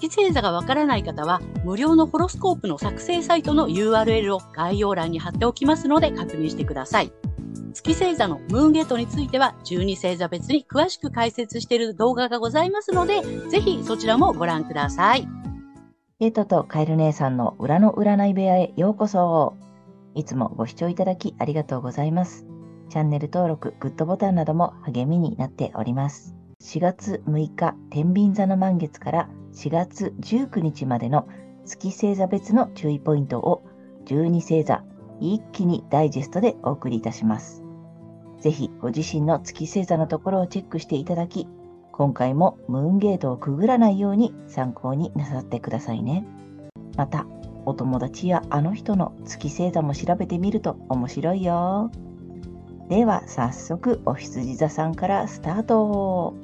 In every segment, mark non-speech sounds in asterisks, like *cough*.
月星座がわからない方は、無料のホロスコープの作成サイトの URL を概要欄に貼っておきますので確認してください。月星座のムーンゲートについては、12星座別に詳しく解説している動画がございますので、ぜひそちらもご覧ください。ゲートとカエル姉さんの裏の占い部屋へようこそ。いつもご視聴いただきありがとうございます。チャンネル登録、グッドボタンなども励みになっております。4月6日、天秤座の満月から4月19日までの月星座別の注意ポイントを12星座一気にダイジェストでお送りいたします。ぜひご自身の月星座のところをチェックしていただき、今回もムーンゲートをくぐらないように参考になさってくださいね。また、お友達やあの人の月星座も調べてみると面白いよ。では早速お羊座さんからスタート。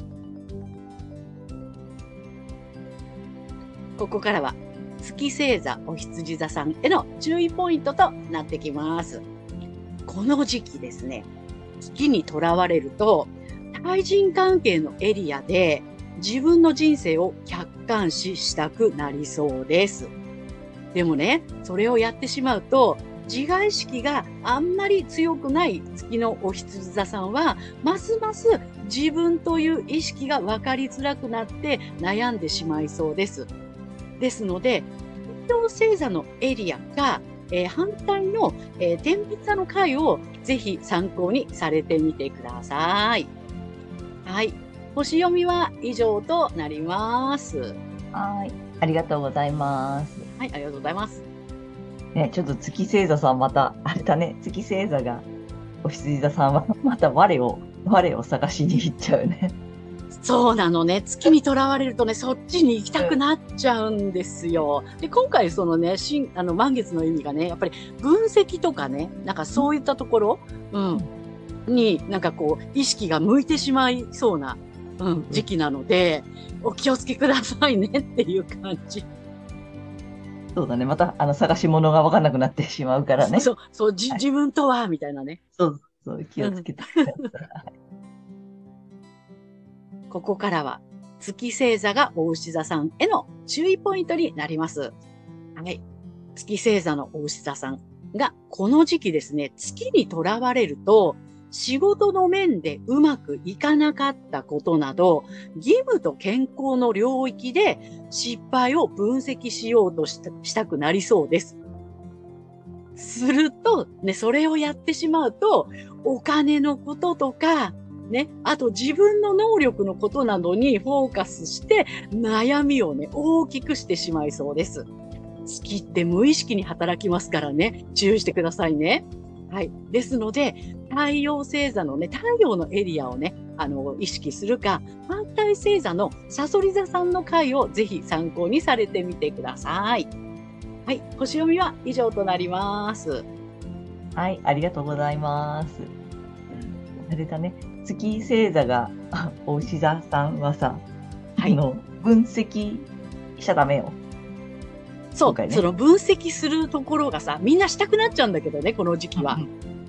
ここからは月星座お羊座さんへの注意ポイントとなってきます。この時期ですね、月にとらわれると、対人関係のエリアで自分の人生を客観視したくなりそうです。でもね、それをやってしまうと、自我意識があんまり強くない月のお羊座さんは、ますます自分という意識が分かりづらくなって悩んでしまいそうです。ですので、伊藤星座のエリアか、えー、反対の、えー、天秤座の回をぜひ参考にされてみてください。はい。星読みは以上となります。はい。ありがとうございます。はい、ありがとうございます。ね、ちょっと月星座さんまた、あれだね、月星座が、お羊座さんは *laughs* また我を、我を探しに行っちゃうね。そうなのね。月にとらわれるとね、そっちに行きたくなっちゃうんですよ。で、今回そのね、新、あの、満月の意味がね、やっぱり分析とかね、なんかそういったところ、うん、になんかこう、意識が向いてしまいそうな、うん、時期なので、お気をつけくださいねっていう感じ。そうだね。また、あの、探し物がわかんなくなってしまうからね。そう、そう、じ、自分とは、みたいなね。そう、そう、気をつけてください。ここからは月星座がお牛座さんへの注意ポイントになります。はい。月星座のお牛座さんがこの時期ですね、月にとらわれると、仕事の面でうまくいかなかったことなど、義務と健康の領域で失敗を分析しようとしたくなりそうです。すると、ね、それをやってしまうと、お金のこととか、ね、あと自分の能力のことなどにフォーカスして悩みをね、大きくしてしまいそうです。好きって無意識に働きますからね、注意してくださいね。はい。ですので、太陽星座のね、太陽のエリアをね、あの、意識するか、反対星座のサソリ座さんの回をぜひ参考にされてみてください。はい。星読みは以上となります。はい。ありがとうございます。あれだね。月星座が *laughs* お牛座さんはさ、はい、あの分析しちゃダメよ。そう、ね、その分析するところがさ、みんなしたくなっちゃうんだけどね、この時期は。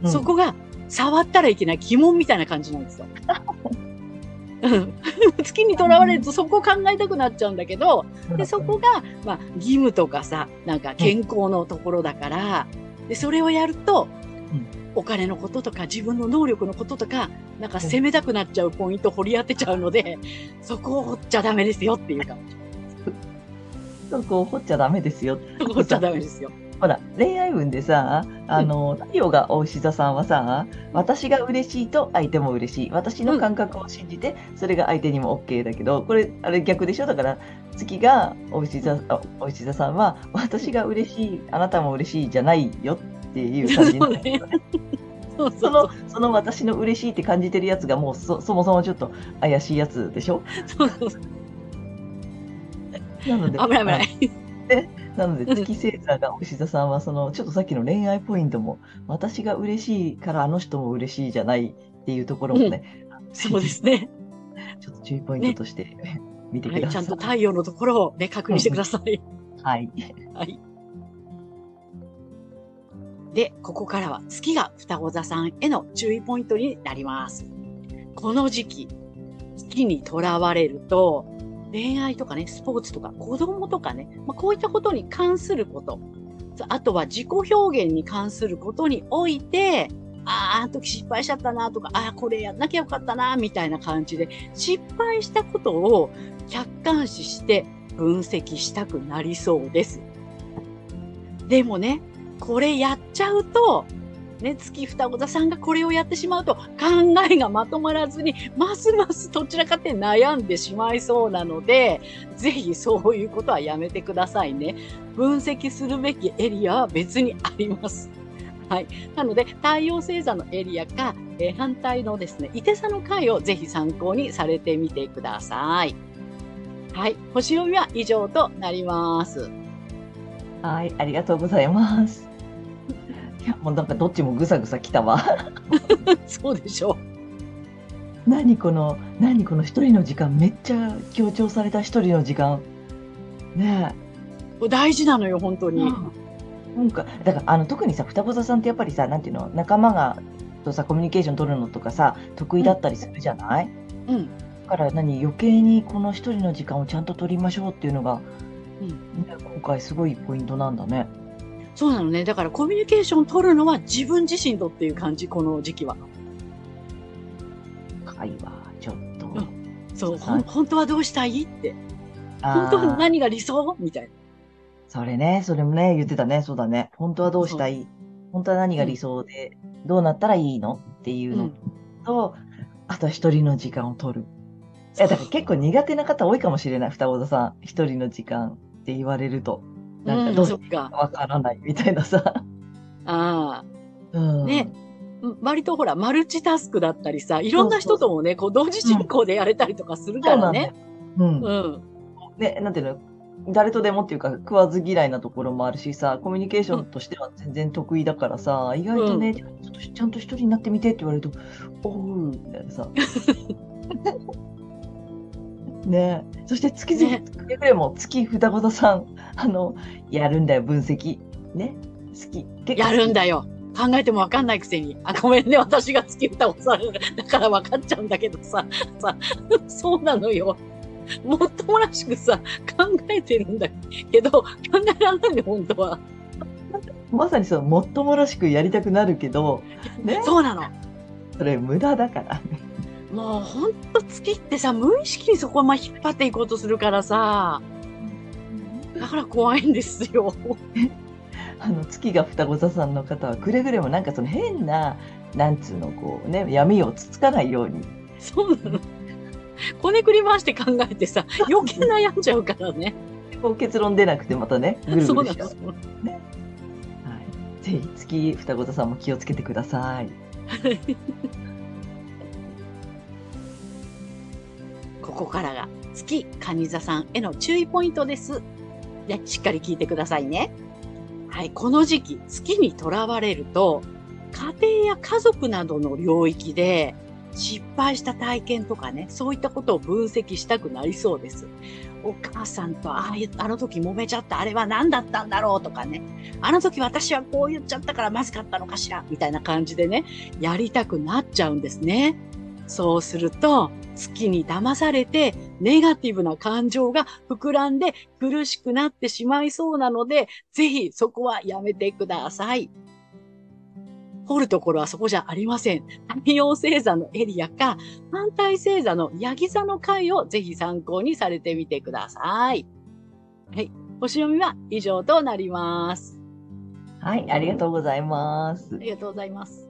うん、そこが触ったらいけない疑問みたいな感じなんですよ。*laughs* 月にとらわれるとそこを考えたくなっちゃうんだけど、でそこが、まあ、義務とかさ、なんか健康のところだから、でそれをやると、お金のこととか自分の能力のこととか、なんか攻めたくなっちゃうポイント掘り当てちゃうので、そこを掘っちゃダメですよっていうか。そこを掘っちゃダメですよ。掘っちゃダメですよ。ほら、恋愛運でさ、あの、太陽がお牛座さんはさ、私が嬉しいと相手も嬉しい。私の感覚を信じて、それが相手にも OK だけど、これ、あれ逆でしょ？だから、月がお牛座、お牛座さんは、私が嬉しい、あなたも嬉しいじゃないよっていう感じなね。そうそのその私の嬉しいって感じてるやつがもうそそもそもちょっと怪しいやつでしょ？そうそうなので危ない危ない。でなので、月星座がお牛座さんは、その、ちょっとさっきの恋愛ポイントも、私が嬉しいからあの人も嬉しいじゃないっていうところもね、そうですね。ちょっと注意ポイントとして、見てくはい、ださい。ちゃんと太陽のところをね、確認してください。はい。はい。で、ここからは月が双子座さんへの注意ポイントになります。この時期、月にとらわれると、恋愛とかね、スポーツとか子供とかね、まあ、こういったことに関すること、あとは自己表現に関することにおいて、ああ、あの時失敗しちゃったなとか、ああ、これやんなきゃよかったな、みたいな感じで、失敗したことを客観視して分析したくなりそうです。でもね、これやっちゃうと、ね、月双子座さんがこれをやってしまうと考えがまとまらずに、ますますどちらかって悩んでしまいそうなので、ぜひそういうことはやめてくださいね。分析するべきエリアは別にあります。はい。なので、太陽星座のエリアか、えー反対のですね、伊手座の回をぜひ参考にされてみてください。はい。星読みは以上となります。はい、ありがとうございます。いや、もうなんかどっちもぐさぐさきたわ。*laughs* そうでしょ何この、何この一人の時間、めっちゃ強調された一人の時間。ねう。大事なのよ、本当え。に。なんか、だから、あの、特にさ、双子座さんってやっぱりさ、なんていうの、仲間が、とさ、コミュニケーション取るのとかさ、得意だったりするじゃない、うん。だから何、余計にこの一人の時間をちゃんと取りましょうっていうのが、うんね、今回すごいポイントなんだね。そうなのね。だからコミュニケーション取るのは自分自身とっていう感じ、この時期は。会話、ちょっと。うんそう、ほんはい本当はどうしたいって。本当に何が理想？みたいな。それね、それもね、言ってたね、そうだね。本当はどうしたい？本当は何が理想で、どうなったらいいの？っていうのと、あとは一人の時間を取る。いや、だから結構苦手な方多いかもしれない、双子座さん。一人の時間って言われると。なんかどうしそっか。わからないみたいなさ。*laughs* あうん。あ。ね。うん割とほら、マルチタスクだったりさ、いろんな人ともね、こう、同時進行でやれたりとかするからね。うん。うん。ね、なんていうの誰とでもっていうか食わず嫌いなところもあるしさ、コミュニケーションとしては全然得意だからさ、意外とね、ちょっとちゃんと一人になってみてって言われると、おう、みたいなさ。*laughs* ねそして月々、ねくれぐれも月双子座さん、あの、やるんだよ、分析。ね。好き。結構やるんだよ。考えてもわかんないくせに。あ、ごめんね。私が月歌をさ。だからわかっちゃうんだけどさ、さ、そうなのよ。もっともらしくさ、考えてるんだけど、考えられないの、本当は。まさにその、もっともらしくやりたくなるけど、ね。そうなの。それ無駄だから。もうほんと月ってさ、無意識にそこま引っ張っていこうとするからさ、だから怖いんですよ。あの月が双子座さんの方はくれぐれもなんかその変ななんつうのこうね闇をつつかないようにそうなの。こねくり回して考えてさ、*laughs* 余計悩んじゃうからね。こう結論出なくてまたねぐるそうぐるしちゃうなの。はい、ぜひ月双子座さんも気をつけてください *laughs* ここからが月蟹座さんへの注意ポイントです。ね、しっかり聞いてくださいね。はい、この時期、月にとらわれると、家庭や家族などの領域で失敗した体験とかね、そういったことを分析したくなりそうです。お母さんとああいうあの時揉めちゃった、あれは何だったんだろうとかね。あの時私はこう言っちゃったからまずかったのかしらみたいな感じでね、やりたくなっちゃうんですね。そうすると、月に騙されて、ネガティブな感情が膨らんで苦しくなってしまいそうなので、ぜひそこはやめてください。掘るところはそこじゃありません。太陽星座のエリアか、反対星座のヤギ座の回をぜひ参考にされてみてください。はい。星読みは以上となります。はいありがとうございますありがとうございます。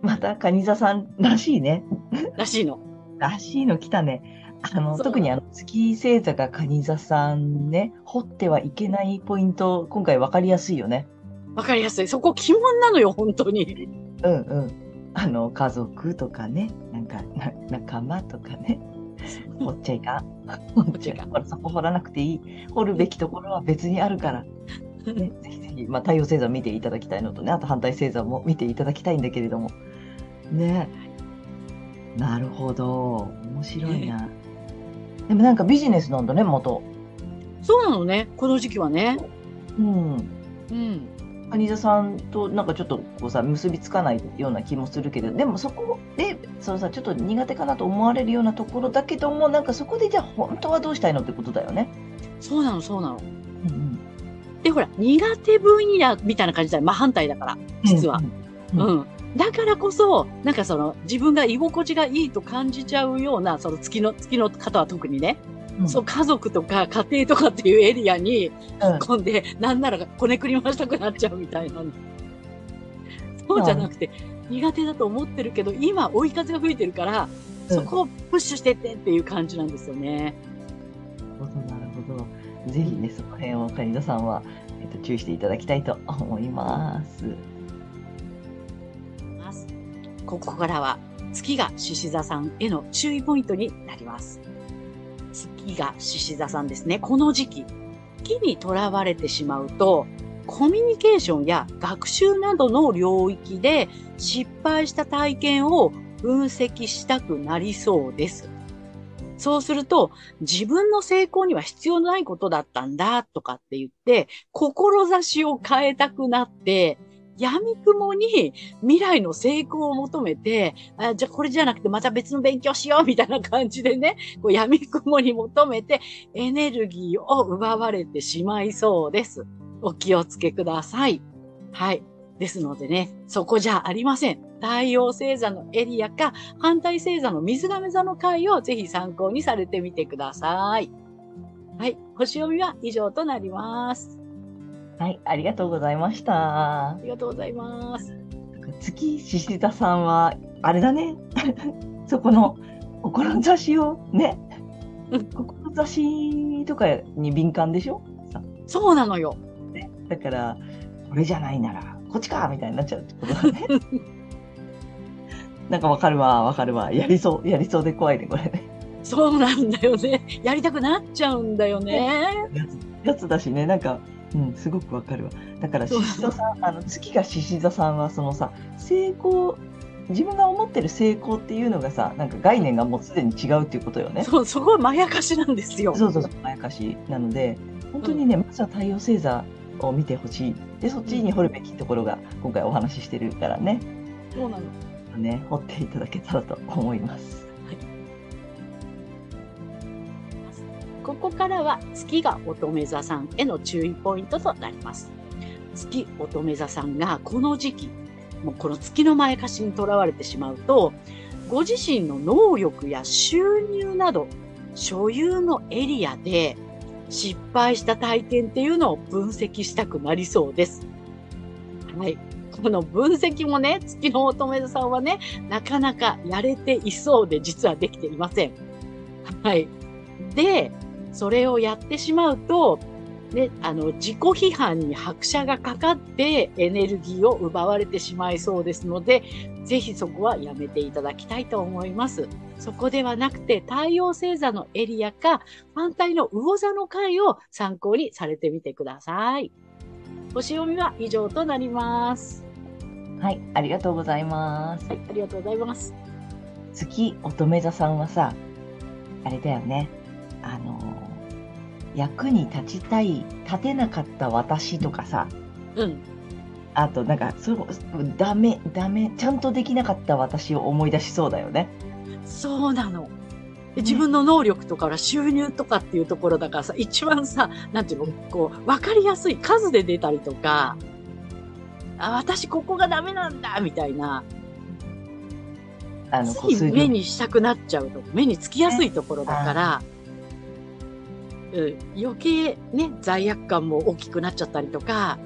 また蟹座さんらしいねらしいの。らしいの来たねあの特にあの月星座が蟹座さんね掘ってはいけないポイント今回わかりやすいよねわかりやすい。そこ鬼門なのよ、本当に。うんうんあの家族とかねなんかな仲間とかね掘っちゃいかん。掘っちゃいかん。*laughs* そこ掘らなくていい。掘るべきところは別にあるから。ね、*laughs* ぜひぜひ、まあ、太陽星座見ていただきたいのとね、あと反対星座も見ていただきたいんだけれども。ね。なるほど。面白いな。でもなんかビジネスなんだね、元。そうなのね、この時期はね。うん。うん。さんとなんかちょっとこうさ結びつかないような気もするけどでもそこでそのさちょっと苦手かなと思われるようなところだけどもなんかそこでじゃあ本当はどうしたいのってことだよね。そうなの、そうなの。うんうんで、ほら、苦手分野みたいな感じだよ。真反対だから、実は。うんうん。だからこそ、なんかその、自分が居心地がいいと感じちゃうような、その月の、月の方は特にね、うんそう、家族とか家庭とかっていうエリアに、うん込んで、なんならこねくり回したくなっちゃうみたいな。そうじゃなくて、苦手だと思ってるけど、今追い風が吹いてるから、そこをプッシュしてってっていう感じなんですよね。なるほどなるほど。ぜひねその辺をカニ座さんは、えっと、注意していただきたいと思い。ますここからは月が獅子座さんへの注意ポイントになります。月が獅子座さんですね。この時期、木にとらわれてしまうと、コミュニケーションや学習などの領域で失敗した体験を分析したくなりそうです。そうすると、自分の成功には必要ないことだったんだとかって言って、志を変えたくなって、闇雲に未来の成功を求めて、あじゃあこれじゃなくてまた別の勉強しようみたいな感じでね、*laughs* こう闇雲に求めてエネルギーを奪われてしまいそうです。お気をつけください。はい。ですのでね、そこじゃありません。太陽星座のエリアか反対星座の水亀座の回をぜひ参考にされてみてください。はい。星読みは以上となります。はい、ありがとうございましたあ。りがとうございます。月獅子座さんはあれだね。*laughs* そこの志をねうん、志とかに敏感でしょ？さそうなのよ。だから、これじゃないなら、こっちかみたいになっちゃうってことだね。*laughs* なんかわかるわ、わかるわ。やりそう、やりそうで怖いね、これね。そうなんだよね。やりたくなっちゃうんだよね。やつやつだしね、なんか、うん、すごくわかるわ。だから、獅子座さん、あの、月が獅子座さんは、そのさ、成功、自分が思ってる成功っていうのがさ、なんか概念がもうすでに違うっていうことよね。そう、そこはまやかしなんですよ。そうそうそう、まやかしなので、本当にね、まずは太陽星座を見てほしい。で、そっちに掘るべきところが、今回お話ししてるからね、そうなの。ね、掘っていただけたらと思います。ここからは月が乙女座さんへの注意ポイントとなります。月乙女座さんがこの時期、もうこの月のまやかしにとらわれてしまうと、ご自身の能力や収入など、所有のエリアで失敗した体験っていうのを分析したくなりそうです。はい。この分析もね、月の乙女座さんはね、なかなかやれていそうで実はできていません。はい。で、それをやってしまうと、ね、あの、自己批判に拍車がかかってエネルギーを奪われてしまいそうですので、ぜひそこはやめていただきたいと思います。そこではなくて、太陽星座のエリアか、反対の魚座の回を参考にされてみてください。星読みは以上となります。はい、ありがとうございます。はい、ありがとうございます。月乙女座さんはさ、あれだよね。あのー役に立ちたい、立てなかった私とかさ、うん。あとなんか、そう、ダメ、ダメ、ちゃんとできなかった私を思い出しそうだよね。そうなの。で自分の能力とか収入とかっていうところだからさ、一番さ、なんていうの、こう、わかりやすい数で出たりとか、あ、私ここがダメなんだ、みたいな、あの、つい目にしたくなっちゃうと、目につきやすいところだから、うん、余計ね、罪悪感も大きくなっちゃったりとか、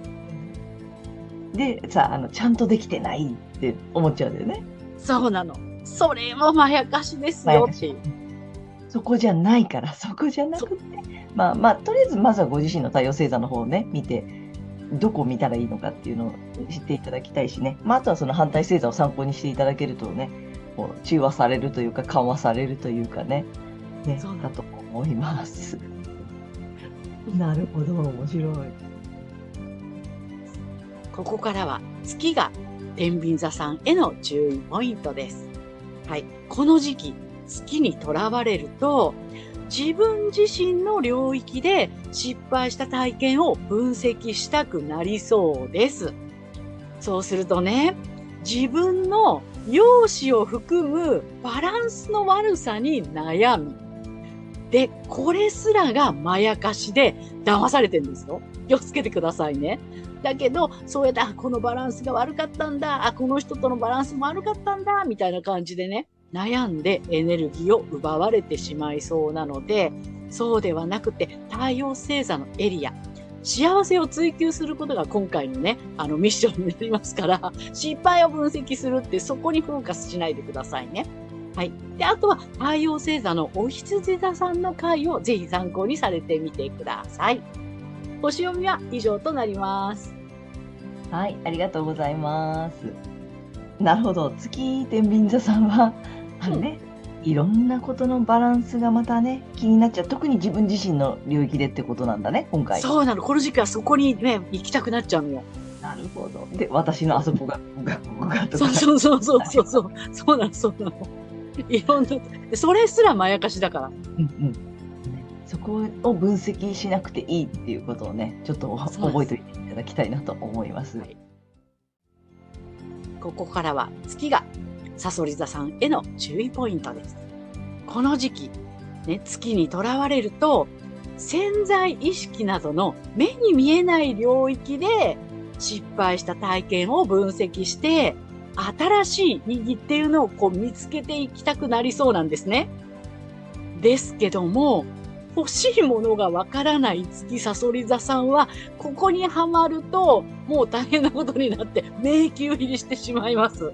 でさ、あの、ちゃんとできてないって思っちゃうんだよね。そうなの。それもまやかしですよっていう。そこじゃないから、*laughs* そこじゃなくて、まあまあ、とりあえずまずはご自身の太陽星座の方をね、見て、どこを見たらいいのかっていうのを知っていただきたいしね。まあ、あとはその反対星座を参考にしていただけるとね、こう中和されるというか、緩和されるというかね、ねだと思います。なるほど、面白い。ここからは月が天秤座さんへの注意ポイントです。はい。この時期、月にとらわれると、自分自身の領域で失敗した体験を分析したくなりそうです。そうするとね、自分の容姿を含むバランスの悪さに悩み、で、これすらがまやかしで騙されてるんですよ。気をつけてくださいね。だけど、そうやって、あ、このバランスが悪かったんだ、あ、この人とのバランスも悪かったんだ、みたいな感じでね、悩んでエネルギーを奪われてしまいそうなので、そうではなくて、太陽星座のエリア、幸せを追求することが今回のね、あのミッションになりますから、失敗を分析するってそこにフォーカスしないでくださいね。はい。で、あとは太陽星座のお羊座さんの回をぜひ参考にされてみてください。星読みは以上となります。はい、ありがとうございます。なるほど、月天秤座さんは、あのね、いろんなことのバランスがまたね、気になっちゃう。特に自分自身の領域でってことなんだね、今回。そうなの。この時期はそこにね、行きたくなっちゃうのよ。なるほど。で、私のあそこが、が、が、とか。そうそうそうそうそうそう。そうなの、そうなの。*laughs* いろんな、それすらまやかしだから。うんうん。そこを分析しなくていいっていうことをね、ちょっと覚えておいていただきたいなと思います。はいここからは月がサソリ座さんへの注意ポイントです。この時期、ね、月にとらわれると、潜在意識などの目に見えない領域で失敗した体験を分析して、新しい意義っていうのをこう見つけていきたくなりそうなんですね。ですけども、欲しいものがわからない月サソリ座さんは、ここにはまると、もう大変なことになって、迷宮入りしてしまいます。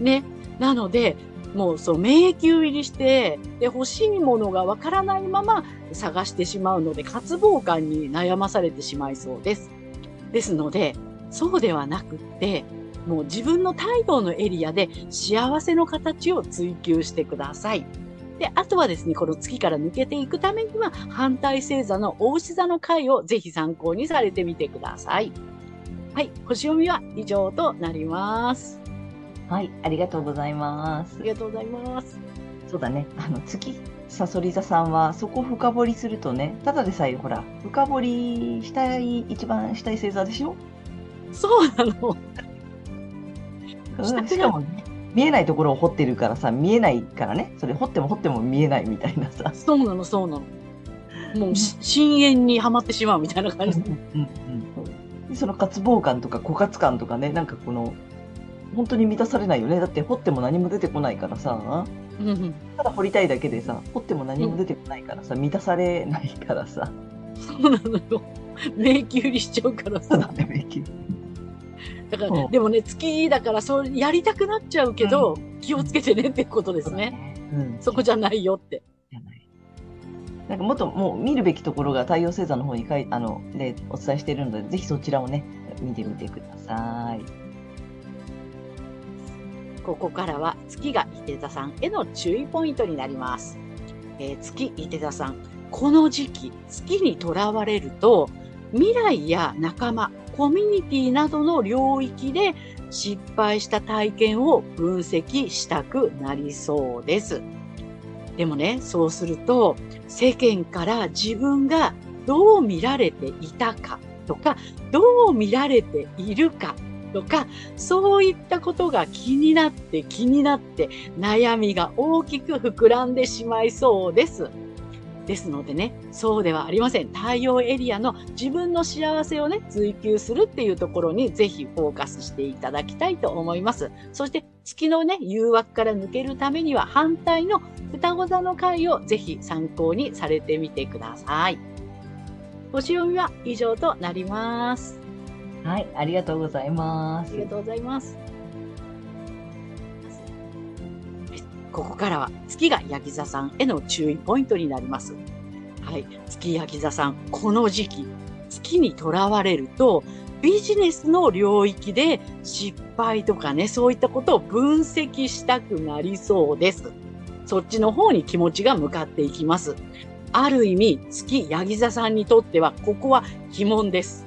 ね。なので、もうそう、迷宮入りして、で、欲しいものがわからないまま探してしまうので、渇望感に悩まされてしまいそうです。ですので、そうではなくって、もう自分の太陽のエリアで幸せの形を追求してください。で、あとはですね、この月から抜けていくためには、反対星座の大牛座の回をぜひ参考にされてみてください。はい、星読みは以上となります。はい、ありがとうございますあ。りがとうございます。そうだね。あの、月、さそり座さんは、そこ深掘りするとね、ただでさえ、ほら、深掘りしたい、一番したい星座でしょ？そうなの。しかもね、見えないところを掘ってるからさ、見えないからね、それ掘っても掘っても見えないみたいなさ。そうなの、そうなの。もうし、深淵にはまってしまうみたいな感じ。うんうんでその渇望感とか枯渇感とかね、なんかこの、本当に満たされないよね。だって掘っても何も出てこないからさ、うんうんただ掘りたいだけでさ、掘っても何も出てこないからさ、満たされないからさ、そうなのよ。迷宮入りしちゃうからさ。ただね、べきだから、でもね、月だから、そう、やりたくなっちゃうけど、気をつけてねっていうことですね。。うん。そこじゃないよって。じゃない。なんかもっともう見るべきところが太陽星座の方に書いあのでお伝えしているので、ぜひそちらをね、見てみてください。ここからは月が伊手座さんへの注意ポイントになります。えー月伊手座さん、この時期、月にとらわれると、未来や仲間、コミュニティなどの領域で失敗した体験を分析したくなりそうです。でもね、そうすると、世間から自分がどう見られていたかとか、どう見られているかとか、そういったことが気になって気になって悩みが大きく膨らんでしまいそうです。ですのでね、そうではありません。太陽エリアの自分の幸せをね、追求するっていうところにぜひフォーカスしていただきたいと思います。そして月のね、誘惑から抜けるためには反対の双子座の回をぜひ参考にされてみてください。星読みは以上となります。はい、ありがとうございますありが。とうございます。ここからは月がヤギ座さんへの注意ポイントになります。はい。月ヤギ座さん、この時期、月にとらわれると、ビジネスの領域で失敗とかね、そういったことを分析したくなりそうです。そっちの方に気持ちが向かっていきます。ある意味、月ヤギ座さんにとっては、ここは鬼門です。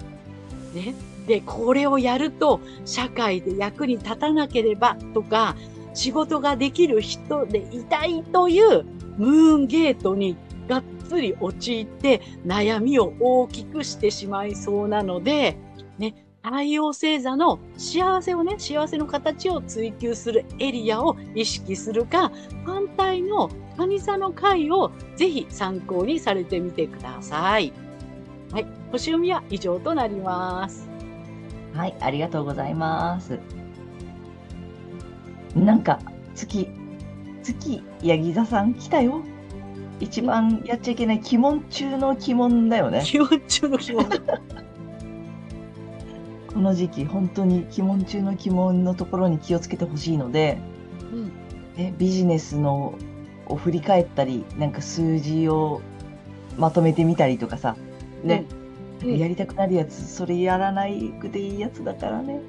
ね。で、これをやると、社会で役に立たなければとか、仕事ができる人でいたいというムーンゲートにがっつり陥って悩みを大きくしてしまいそうなので、ね、太陽星座の幸せをね、幸せの形を追求するエリアを意識するか、反対の蟹座の回をぜひ参考にされてみてください。はい。星読みは以上となります。はい、ありがとうございます。なんか、月、月、ヤギ座さん来たよ。一番やっちゃいけない鬼門中の鬼門だよね。気持ちの気持ち。*laughs* この時期、本当に鬼門中の鬼門のところに気をつけてほしいので、うん。えビジネスのを振り返ったり、なんか数字をまとめてみたりとかさ、ね、うんうんやりたくなるやつ、それやらないくていいやつだからね。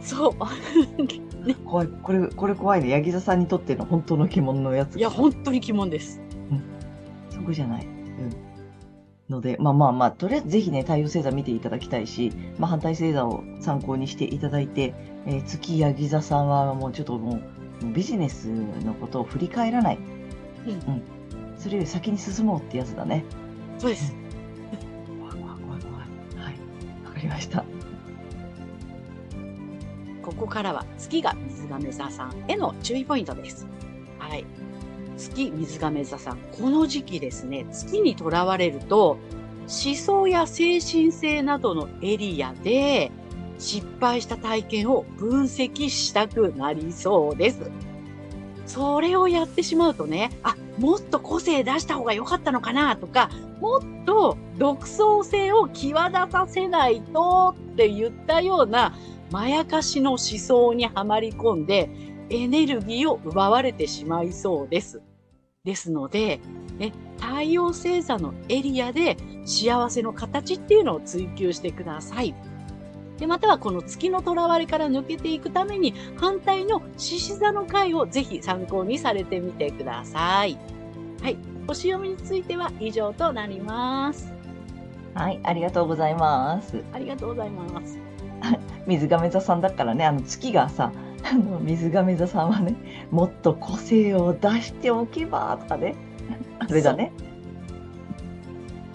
そう。*laughs* 怖い、これ、これ怖いね。ヤギ座さんにとっての本当の鬼門のやつ。いや、本当に鬼門です。そこじゃない。うん。ので、まあまあまあ、とりあえずぜひね、太陽星座見ていただきたいし、まあ反対星座を参考にしていただいて、えー月ヤギ座さんはもうちょっともう、ビジネスのことを振り返らない。うんそれより先に進もうってやつだね。そうです。怖い怖い怖い怖い。はい。わかりました。ここからは月が水亀座さんへの注意ポイントです。はい。月水亀座さん、この時期ですね、月にとらわれると、思想や精神性などのエリアで失敗した体験を分析したくなりそうです。それをやってしまうとね、あ、もっと個性出した方が良かったのかなとか、もっと独創性を際立たせないとって言ったようなまやかしの思想にはまり込んで、エネルギーを奪われてしまいそうです。ですので、ね、太陽星座のエリアで幸せの形っていうのを追求してください。で、またはこの月の囚われから抜けていくために反対の獅子座の回をぜひ参考にされてみてください。はい。星読みについては以上となります。はい、ありがとうございます。ありがとうございます。*laughs* 水亀座さんだからね、あの月がさ、あ *laughs* の水亀座さんはね、もっと個性を出しておけばとかね、*laughs* あれだね。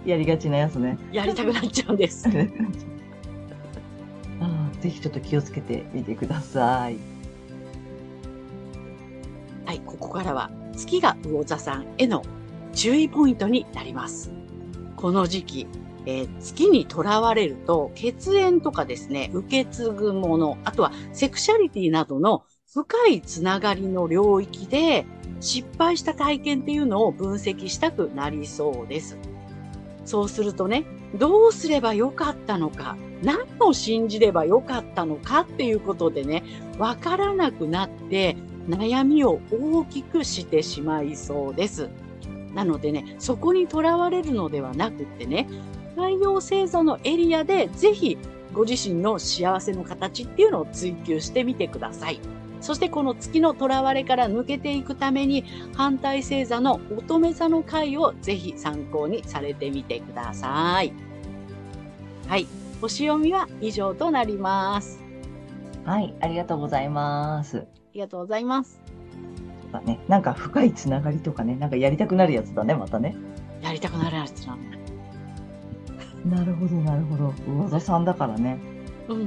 やりがちなやつね。やりたくなっちゃうんです。ああぜひちょっと気をつけてみてください。はい、ここからは月が魚座さんへの注意ポイントになります。この時期、えー月にとらわれると血縁とかですね、受け継ぐもの、あとはセクシャリティなどの深いつながりの領域で失敗した体験っていうのを分析したくなりそうです。そうするとね、どうすればよかったのか、何を信じればよかったのかっていうことでね、わからなくなって、悩みを大きくしてしまいそうです。なのでね、そこにとらわれるのではなくってね、太陽星座のエリアでぜひご自身の幸せの形っていうのを追求してみてください。そしてこの月のとらわれから抜けていくために反対星座の乙女座の回をぜひ参考にされてみてください。はい。星読みは以上となります。はい、ありがとうございます。ありがとうございます。だね、なんか深いつながりとかね、なんかやりたくなるやつだね、またね。やりたくなるやつなんだ。なるほど、なるほど。魚座さんだからね。うん。う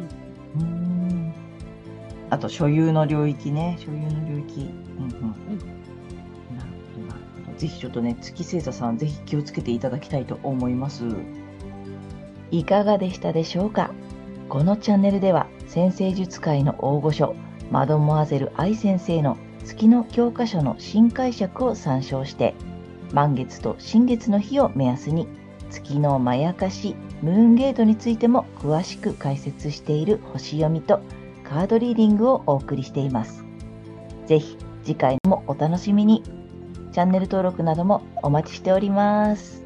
ーん。あと、所有の領域ね。所有の領域。うんうん。なるほど、なるほど。ぜひちょっとね、月星座さん、ぜひ気をつけていただきたいと思います。いかがでしたでしょうか？このチャンネルでは、先生術界の大御所、マドモアゼル愛先生の月の教科書の新解釈を参照して、満月と新月の日を目安に、月のまやかし、ムーンゲートについても詳しく解説している星読みとカードリーディングをお送りしています。ぜひ次回もお楽しみに。チャンネル登録などもお待ちしております。